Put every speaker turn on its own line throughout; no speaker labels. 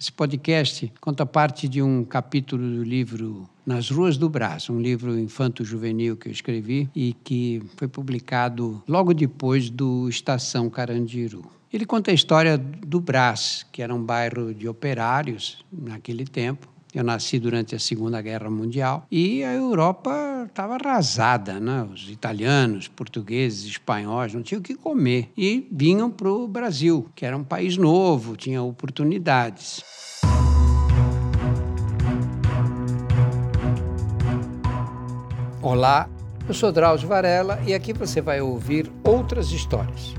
Esse podcast conta parte de um capítulo do livro Nas Ruas do Brás, um livro infanto-juvenil que eu escrevi e que foi publicado logo depois do Estação Carandiru. Ele conta a história do Brás, que era um bairro de operários naquele tempo, eu nasci durante a Segunda Guerra Mundial e a Europa estava arrasada, né? Os italianos, portugueses, espanhóis não tinham o que comer e vinham para o Brasil, que era um país novo, tinha oportunidades. Olá, eu sou Drauzio Varela e aqui você vai ouvir outras histórias.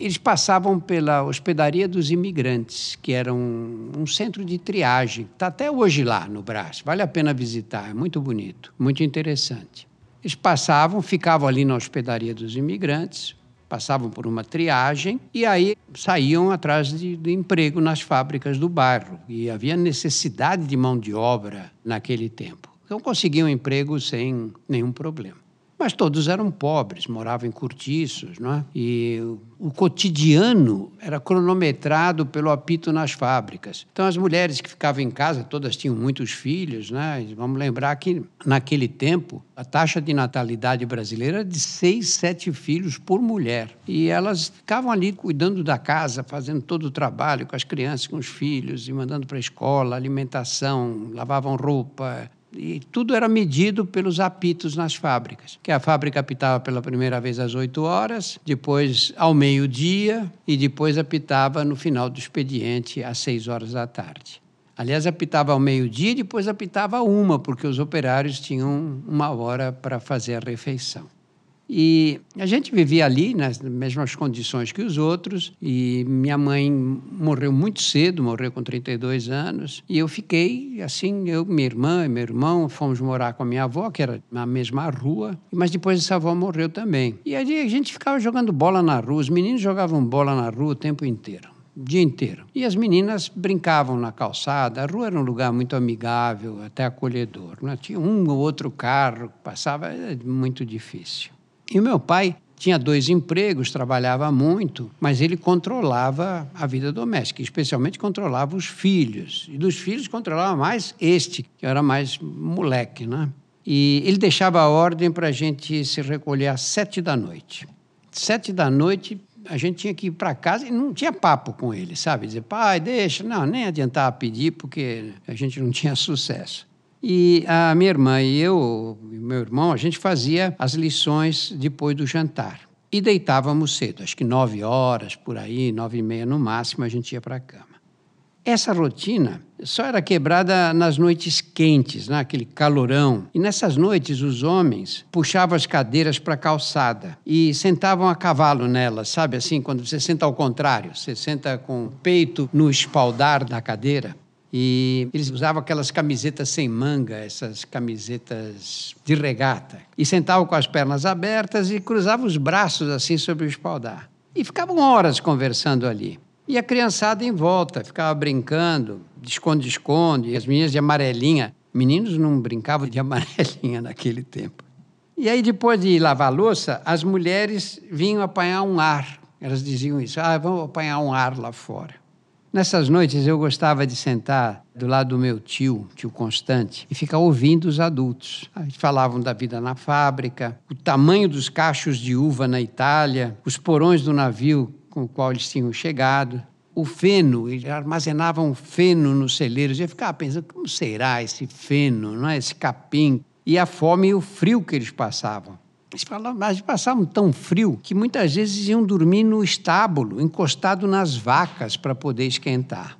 Eles passavam pela Hospedaria dos Imigrantes, que era um, um centro de triagem. Está até hoje lá no Brás. Vale a pena visitar, é muito bonito, muito interessante. Eles passavam, ficavam ali na Hospedaria dos Imigrantes, passavam por uma triagem e aí saíam atrás de, de, emprego nas fábricas do bairro. E havia necessidade de mão de obra naquele tempo. Então conseguiam emprego sem nenhum problema. Mas todos eram pobres, moravam em cortiços, não é? E o cotidiano era cronometrado pelo apito nas fábricas. Então, as mulheres que ficavam em casa, todas tinham muitos filhos, né? Vamos lembrar que, naquele tempo, a taxa de natalidade brasileira era de seis, sete filhos por mulher. E elas ficavam ali cuidando da casa, fazendo todo o trabalho com as crianças, com os filhos, e mandando para a escola, alimentação, lavavam roupa, e tudo era medido pelos apitos nas fábricas. Que a fábrica apitava pela primeira vez às 8 horas, depois ao meio-dia e depois apitava no final do expediente às 6 horas da tarde. Aliás, apitava ao meio-dia e depois apitava uma, porque os operários tinham uma hora para fazer a refeição. E a gente vivia ali nas mesmas condições que os outros. E minha mãe morreu muito cedo, morreu com 32 anos. E eu fiquei assim, eu, minha irmã e meu irmão fomos morar com a minha avó, que era na mesma rua. Mas depois essa avó morreu também. E aí a gente ficava jogando bola na rua. Os meninos jogavam bola na rua o tempo inteiro o dia inteiro. E as meninas brincavam na calçada. A rua era um lugar muito amigável, até acolhedor. Né? Tinha um ou outro carro que passava, era muito difícil. E o meu pai tinha dois empregos, trabalhava muito, mas ele controlava a vida doméstica, especialmente controlava os filhos. E dos filhos controlava mais este, que era mais moleque, né? E ele deixava a ordem para a gente se recolher às sete da noite. Sete da noite, a gente tinha que ir para casa e não tinha papo com ele, sabe? Dizer, pai, deixa. Não, nem adiantava pedir, porque a gente não tinha sucesso. E a minha irmã e eu, meu irmão, a gente fazia as lições depois do jantar. E deitávamos cedo, acho que nove horas, por aí, nove e meia no máximo, a gente ia para a cama. Essa rotina só era quebrada nas noites quentes, naquele né? calorão. E nessas noites, os homens puxavam as cadeiras para a calçada e sentavam a cavalo nelas, sabe assim? Quando você senta ao contrário, você senta com o peito no espaldar da cadeira. E eles usavam aquelas camisetas sem manga, essas camisetas de regata. E sentavam com as pernas abertas e cruzavam os braços assim sobre o espaldar. E ficavam horas conversando ali. E a criançada em volta, ficava brincando, de esconde-esconde, as meninas de amarelinha. Meninos não brincavam de amarelinha naquele tempo. E aí, depois de lavar louça, as mulheres vinham apanhar um ar. Elas diziam isso: ah, vamos apanhar um ar lá fora. Nessas noites eu gostava de sentar do lado do meu tio, tio Constante, e ficar ouvindo os adultos. Eles falavam da vida na fábrica, o tamanho dos cachos de uva na Itália, os porões do navio com o qual eles tinham chegado, o feno, eles armazenavam feno nos celeiros. Eu ficava pensando, como será esse feno, não é? esse capim? E a fome e o frio que eles passavam. Mas passavam tão frio que muitas vezes iam dormir no estábulo, encostado nas vacas para poder esquentar.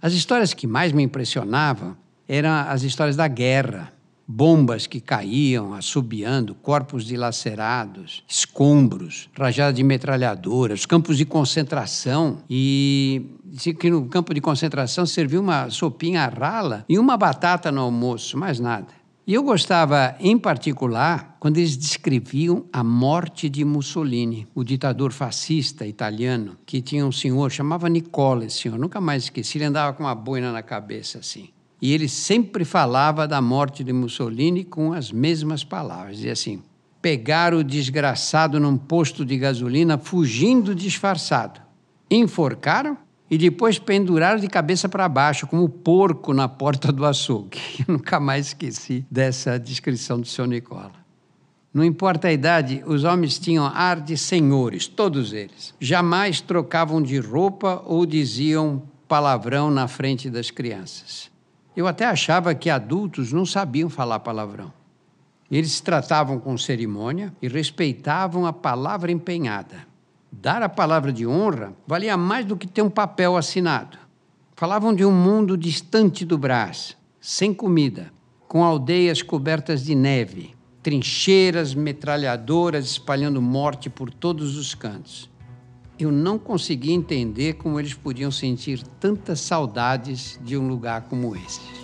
As histórias que mais me impressionavam eram as histórias da guerra. Bombas que caíam, assobiando, corpos dilacerados, escombros, rajadas de metralhadoras, campos de concentração. E que no campo de concentração servia uma sopinha rala e uma batata no almoço, mais nada. E eu gostava, em particular, quando eles descreviam a morte de Mussolini, o ditador fascista italiano, que tinha um senhor, chamava Nicola, esse senhor, nunca mais esqueci, ele andava com uma boina na cabeça assim. E ele sempre falava da morte de Mussolini com as mesmas palavras. Dizia assim: pegaram o desgraçado num posto de gasolina, fugindo disfarçado. Enforcaram e depois penduraram de cabeça para baixo, como porco na porta do açougue. Eu nunca mais esqueci dessa descrição do seu Nicola. Não importa a idade, os homens tinham ar de senhores, todos eles. Jamais trocavam de roupa ou diziam palavrão na frente das crianças. Eu até achava que adultos não sabiam falar palavrão. Eles se tratavam com cerimônia e respeitavam a palavra empenhada. Dar a palavra de honra valia mais do que ter um papel assinado. Falavam de um mundo distante do Brás, sem comida, com aldeias cobertas de neve, trincheiras metralhadoras espalhando morte por todos os cantos. Eu não conseguia entender como eles podiam sentir tantas saudades de um lugar como esse.